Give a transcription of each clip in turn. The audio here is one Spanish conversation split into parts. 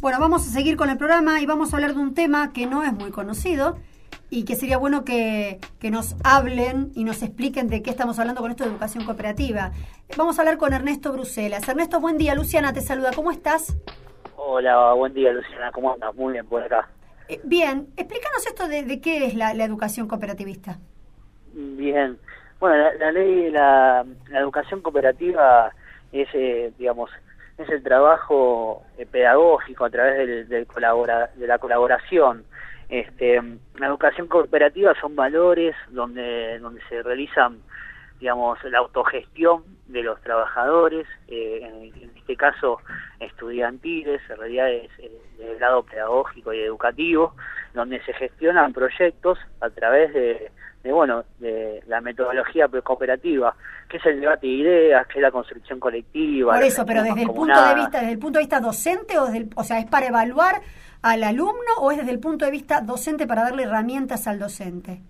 Bueno, vamos a seguir con el programa y vamos a hablar de un tema que no es muy conocido y que sería bueno que, que, nos hablen y nos expliquen de qué estamos hablando con esto de educación cooperativa. Vamos a hablar con Ernesto Bruselas. Ernesto, buen día. Luciana te saluda. ¿Cómo estás? Hola, buen día, Luciana. ¿Cómo andas? Muy bien, por acá. Eh, bien, explícanos esto de, de qué es la, la, educación cooperativista. Bien. Bueno, la, la ley, la, la, educación cooperativa es, eh, digamos, es el trabajo eh, pedagógico a través del, del colabora, de la colaboración. Este, la educación cooperativa son valores donde, donde se realizan, digamos, la autogestión de los trabajadores, eh, en, en, este caso estudiantiles, en realidad es eh, del lado pedagógico y educativo, donde se gestionan proyectos a través de, de bueno, de la metodología cooperativa, que es el debate de ideas, que es la construcción colectiva. Por eso, pero desde el punto de vista, desde el punto de vista docente o desde el, o sea, es para evaluar al alumno o es desde el punto de vista docente para darle herramientas al docente.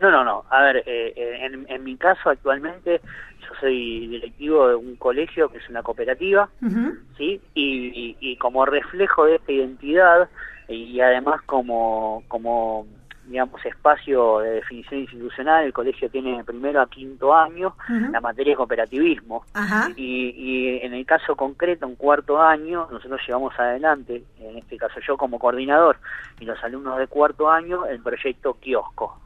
No, no, no. A ver, eh, en, en, mi caso actualmente yo soy directivo de un colegio que es una cooperativa, uh -huh. ¿sí? Y, y, y, como reflejo de esta identidad y además como, como digamos, espacio de definición institucional, el colegio tiene primero a quinto año uh -huh. la materia de cooperativismo. Uh -huh. y, y, en el caso concreto, en cuarto año, nosotros llevamos adelante, en este caso yo como coordinador y los alumnos de cuarto año, el proyecto Kiosco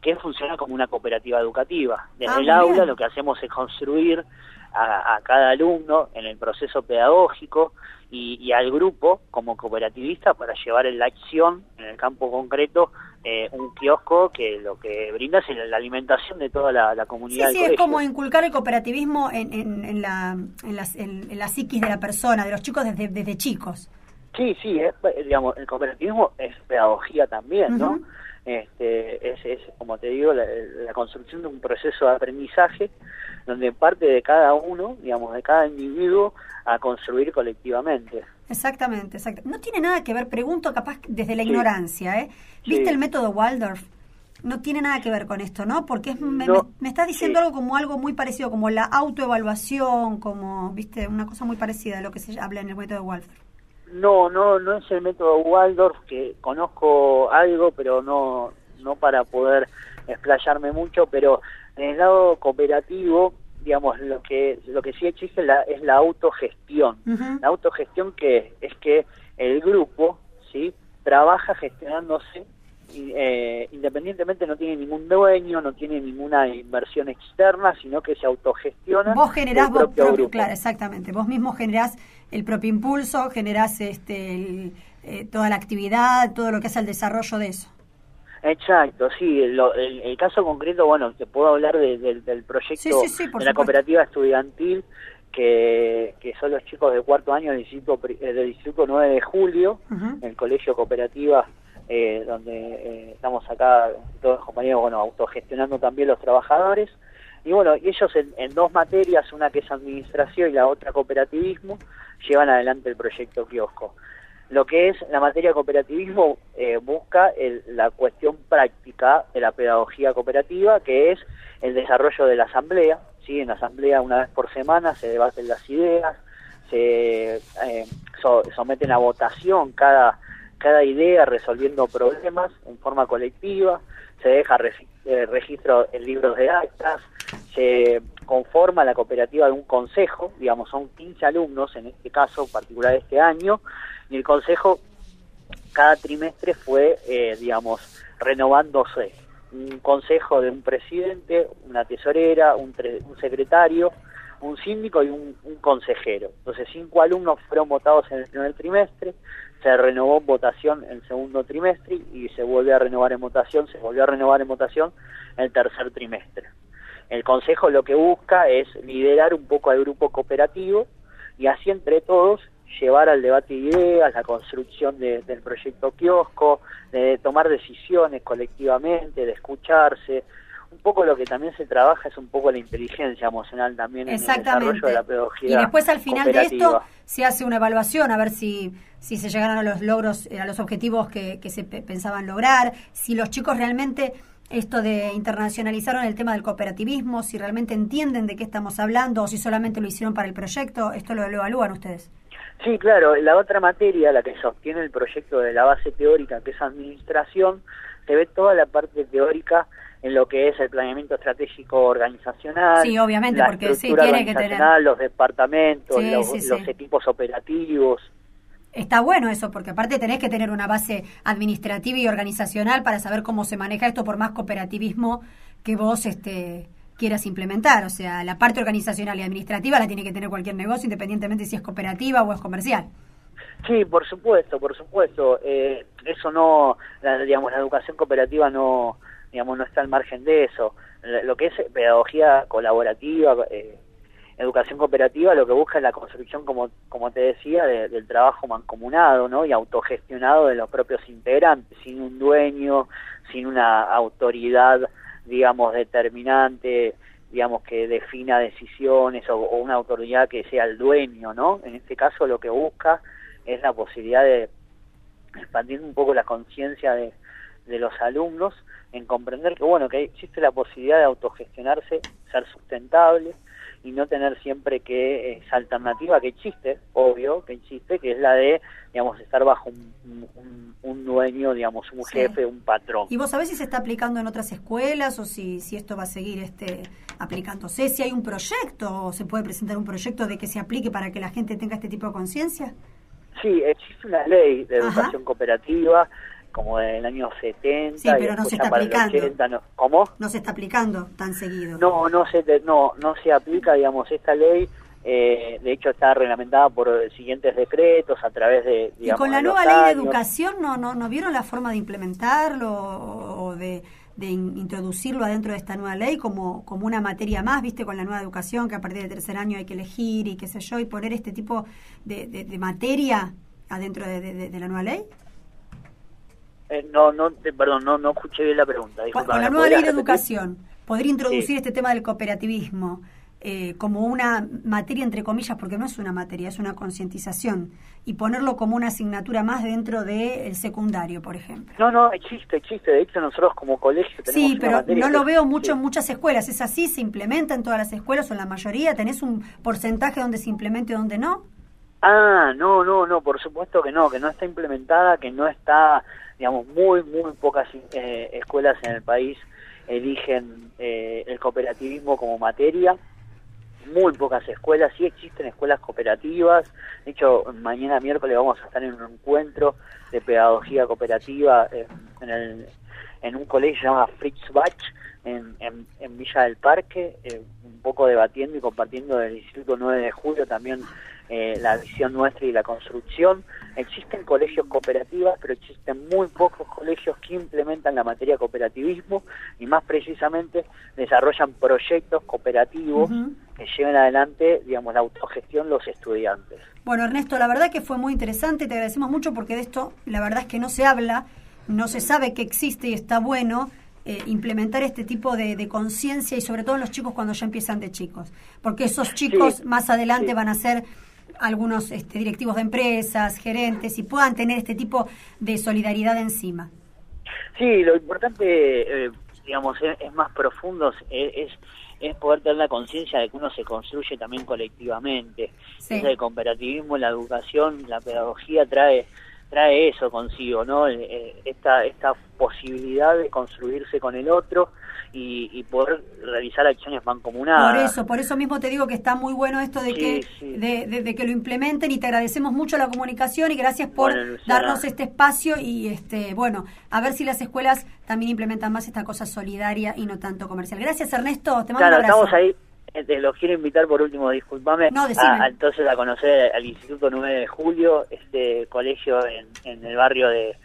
que funciona como una cooperativa educativa. Desde ah, el aula bien. lo que hacemos es construir a, a, cada alumno en el proceso pedagógico y, y, al grupo como cooperativista para llevar en la acción, en el campo concreto, eh, un kiosco que lo que brinda es la alimentación de toda la, la comunidad. Sí, sí, es como inculcar el cooperativismo en, en, en la, en, las, en, la psiquis de la persona, de los chicos desde, desde chicos. Sí, sí, es, digamos, el cooperativismo es pedagogía también, ¿no? Uh -huh este, es, es, como te digo, la, la, construcción de un proceso de aprendizaje donde parte de cada uno, digamos, de cada individuo, a construir colectivamente. Exactamente, exacto. No tiene nada que ver, pregunto capaz desde la sí. ignorancia, ¿eh? ¿Viste sí. el método Waldorf? No tiene nada que ver con esto, ¿no? Porque es, me, no, me, me estás diciendo sí. algo como algo muy parecido, como la autoevaluación, como, viste, una cosa muy parecida a lo que se habla en el método Waldorf. No, no, no es el método Waldorf, que conozco algo, pero no, no para poder explayarme mucho, pero en el lado cooperativo, digamos, lo que, lo que sí existe la, es la autogestión. Uh -huh. La autogestión que es que el grupo, ¿sí? Trabaja gestionándose eh, independientemente no tiene ningún dueño, no tiene ninguna inversión externa, sino que se autogestiona. Vos generás, vos propio, claro, exactamente, vos mismo generás el propio impulso, generás este, el, eh, toda la actividad, todo lo que es el desarrollo de eso. Exacto, sí, lo, el, el, caso concreto, bueno, te puedo hablar de, de, del proyecto sí, sí, sí, de la cooperativa estudiantil, que, que son los chicos de cuarto año del Distrito, del distrito 9 de Julio, uh -huh. en el Colegio Cooperativa eh, donde eh, estamos acá todos los compañeros, bueno, autogestionando también los trabajadores. Y bueno, ellos en, dos materias, una que es administración y la otra cooperativismo, llevan adelante el proyecto kiosco. Lo que es la materia cooperativismo eh, busca el, la cuestión práctica de la pedagogía cooperativa, que es el desarrollo de la asamblea. ¿sí? En la asamblea una vez por semana se debaten las ideas, se eh, so, someten a votación cada cada idea resolviendo problemas en forma colectiva, se deja eh, registro en libros de actas, se conforma la cooperativa de un consejo, digamos, son 15 alumnos en este caso particular de este año, y el consejo cada trimestre fue, eh, digamos, renovándose. Un consejo de un presidente, una tesorera, un, un secretario, un síndico y un, un, consejero. Entonces, cinco alumnos fueron votados en el primer trimestre, se renovó en votación en segundo trimestre y se vuelve a renovar en votación, se volvió a renovar en votación el tercer trimestre. El Consejo lo que busca es liderar un poco al grupo cooperativo y así entre todos llevar al debate de ideas, la construcción de, del proyecto kiosco, de tomar decisiones colectivamente, de escucharse, un poco lo que también se trabaja es un poco la inteligencia emocional también en el desarrollo de la pedagogía. Y después al final de esto se hace una evaluación a ver si, si se llegaron a los logros, a los objetivos que, que se pensaban lograr, si los chicos realmente esto de internacionalizaron el tema del cooperativismo, si realmente entienden de qué estamos hablando o si solamente lo hicieron para el proyecto, ¿esto lo, evalúan ustedes? Sí, claro, la otra materia, la que sostiene el proyecto de la base teórica, que es administración, se ve toda la parte teórica en lo que es el planeamiento estratégico organizacional. Sí, obviamente, porque sí, tiene que tener. Los departamentos, los equipos operativos. Está bueno eso, porque aparte tenés que tener una base administrativa y organizacional para saber cómo se maneja esto por más cooperativismo que vos este, quieras implementar. O sea, la parte organizacional y administrativa la tiene que tener cualquier negocio, independientemente si es cooperativa o es comercial. Sí, por supuesto, por supuesto. Eh, eso no, digamos, la educación cooperativa no, digamos, no está al margen de eso. Lo que es pedagogía colaborativa, eh, educación cooperativa lo que busca es la construcción, como, como te decía, del trabajo mancomunado ¿no? y autogestionado de los propios integrantes, sin un dueño, sin una autoridad, digamos, determinante, digamos, que defina decisiones o, una autoridad que sea el dueño, ¿no? En este caso lo que busca es la posibilidad de expandir un poco la conciencia de, de los alumnos en comprender que, bueno, que existe la posibilidad de autogestionarse, ser sustentable, y no tener siempre que esa alternativa que existe, obvio que existe, que es la de, digamos, estar bajo un, dueño, digamos, un jefe, un patrón. ¿Y vos sabés si se está aplicando en otras escuelas o si, si esto va a seguir este aplicándose? ¿Si hay un proyecto o se puede presentar un proyecto de que se aplique para que la gente tenga este tipo de conciencia? Sí, existe una ley de educación cooperativa como del año 70. Sí, pero no se está aplicando. ¿Cómo? No se está aplicando tan seguido. No, no se, no, no se aplica, digamos, esta ley. Eh, de hecho, está reglamentada por siguientes decretos a través de. y con la nueva ley de educación, ¿no, no, ¿no vieron la forma de implementarlo o de, de introducirlo adentro de esta nueva ley como, como una materia más, viste, con la nueva educación, que a partir del tercer año hay que elegir y qué sé yo, y poner este tipo de, de, materia adentro de, la nueva ley? Eh, no, no, perdón, no, no escuché bien la pregunta. Con la nueva ley de educación, poder introducir este tema del cooperativismo eh, como una materia, entre comillas, porque no es una materia, es una concientización, y ponerlo como una asignatura más dentro del secundario, por ejemplo. No, no, existe, existe. De hecho, nosotros como colegio tenemos Sí, pero no lo veo mucho en muchas escuelas. ¿Es así? ¿Se implementa en todas las escuelas o en la mayoría? ¿Tenés un porcentaje donde se implemente y donde no? Ah, no, no, no, por supuesto que no, que no está implementada, que no está digamos, muy, muy pocas eh, escuelas en el país eligen eh, el cooperativismo como materia. Muy pocas escuelas, sí existen escuelas cooperativas. De hecho, mañana miércoles vamos a estar en un encuentro de pedagogía cooperativa eh, en, el, en un colegio llamado Fritz Bach, en, en, Villa del Parque, un poco debatiendo y compartiendo del Instituto 9 de Julio también eh, la visión nuestra y la construcción. Existen colegios cooperativas, pero existen muy pocos colegios que implementan la materia cooperativismo y más precisamente desarrollan proyectos cooperativos que lleven adelante, digamos, la autogestión los estudiantes. Bueno, Ernesto, la verdad que fue muy interesante, te agradecemos mucho porque de esto la verdad es que no se habla, no se sabe que existe y está bueno. Eh, implementar este tipo de, conciencia y sobre todo en los chicos cuando ya empiezan de chicos, porque esos chicos más adelante van a ser algunos este, directivos de empresas, gerentes, y puedan tener este tipo de solidaridad encima. Sí, lo importante, eh, digamos, es, más profundo, es, es poder tener la conciencia de que uno se construye también colectivamente. el cooperativismo, la educación, la pedagogía trae trae eso consigo, ¿no? Eh, eh, esta, esta posibilidad de construirse con el otro y, poder realizar acciones mancomunadas. Por eso, por eso mismo te digo que está muy bueno esto de, que, De, que lo implementen y te agradecemos mucho la comunicación y gracias por darnos este espacio y este bueno, a ver si las escuelas también implementan más esta cosa solidaria y no tanto comercial. Gracias Ernesto, te mando un abrazo. Estamos ahí eh, te los quiero invitar por último, discúlpame, entonces a conocer al Instituto 9 de Julio, este colegio en, en el barrio de,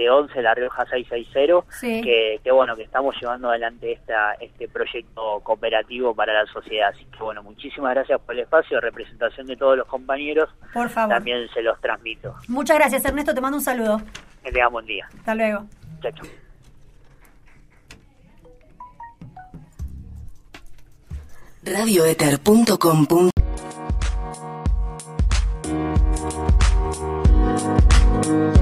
de 11, La Rioja 660, sí. que, que, bueno, que estamos llevando adelante esta, este proyecto cooperativo para la sociedad. Así que bueno, muchísimas gracias por el espacio, representación de todos los compañeros. Por favor. También se los transmito. Muchas gracias, Ernesto, te mando un saludo. Que tengas buen día. Hasta luego. Chao, chao. radioeter.com. thank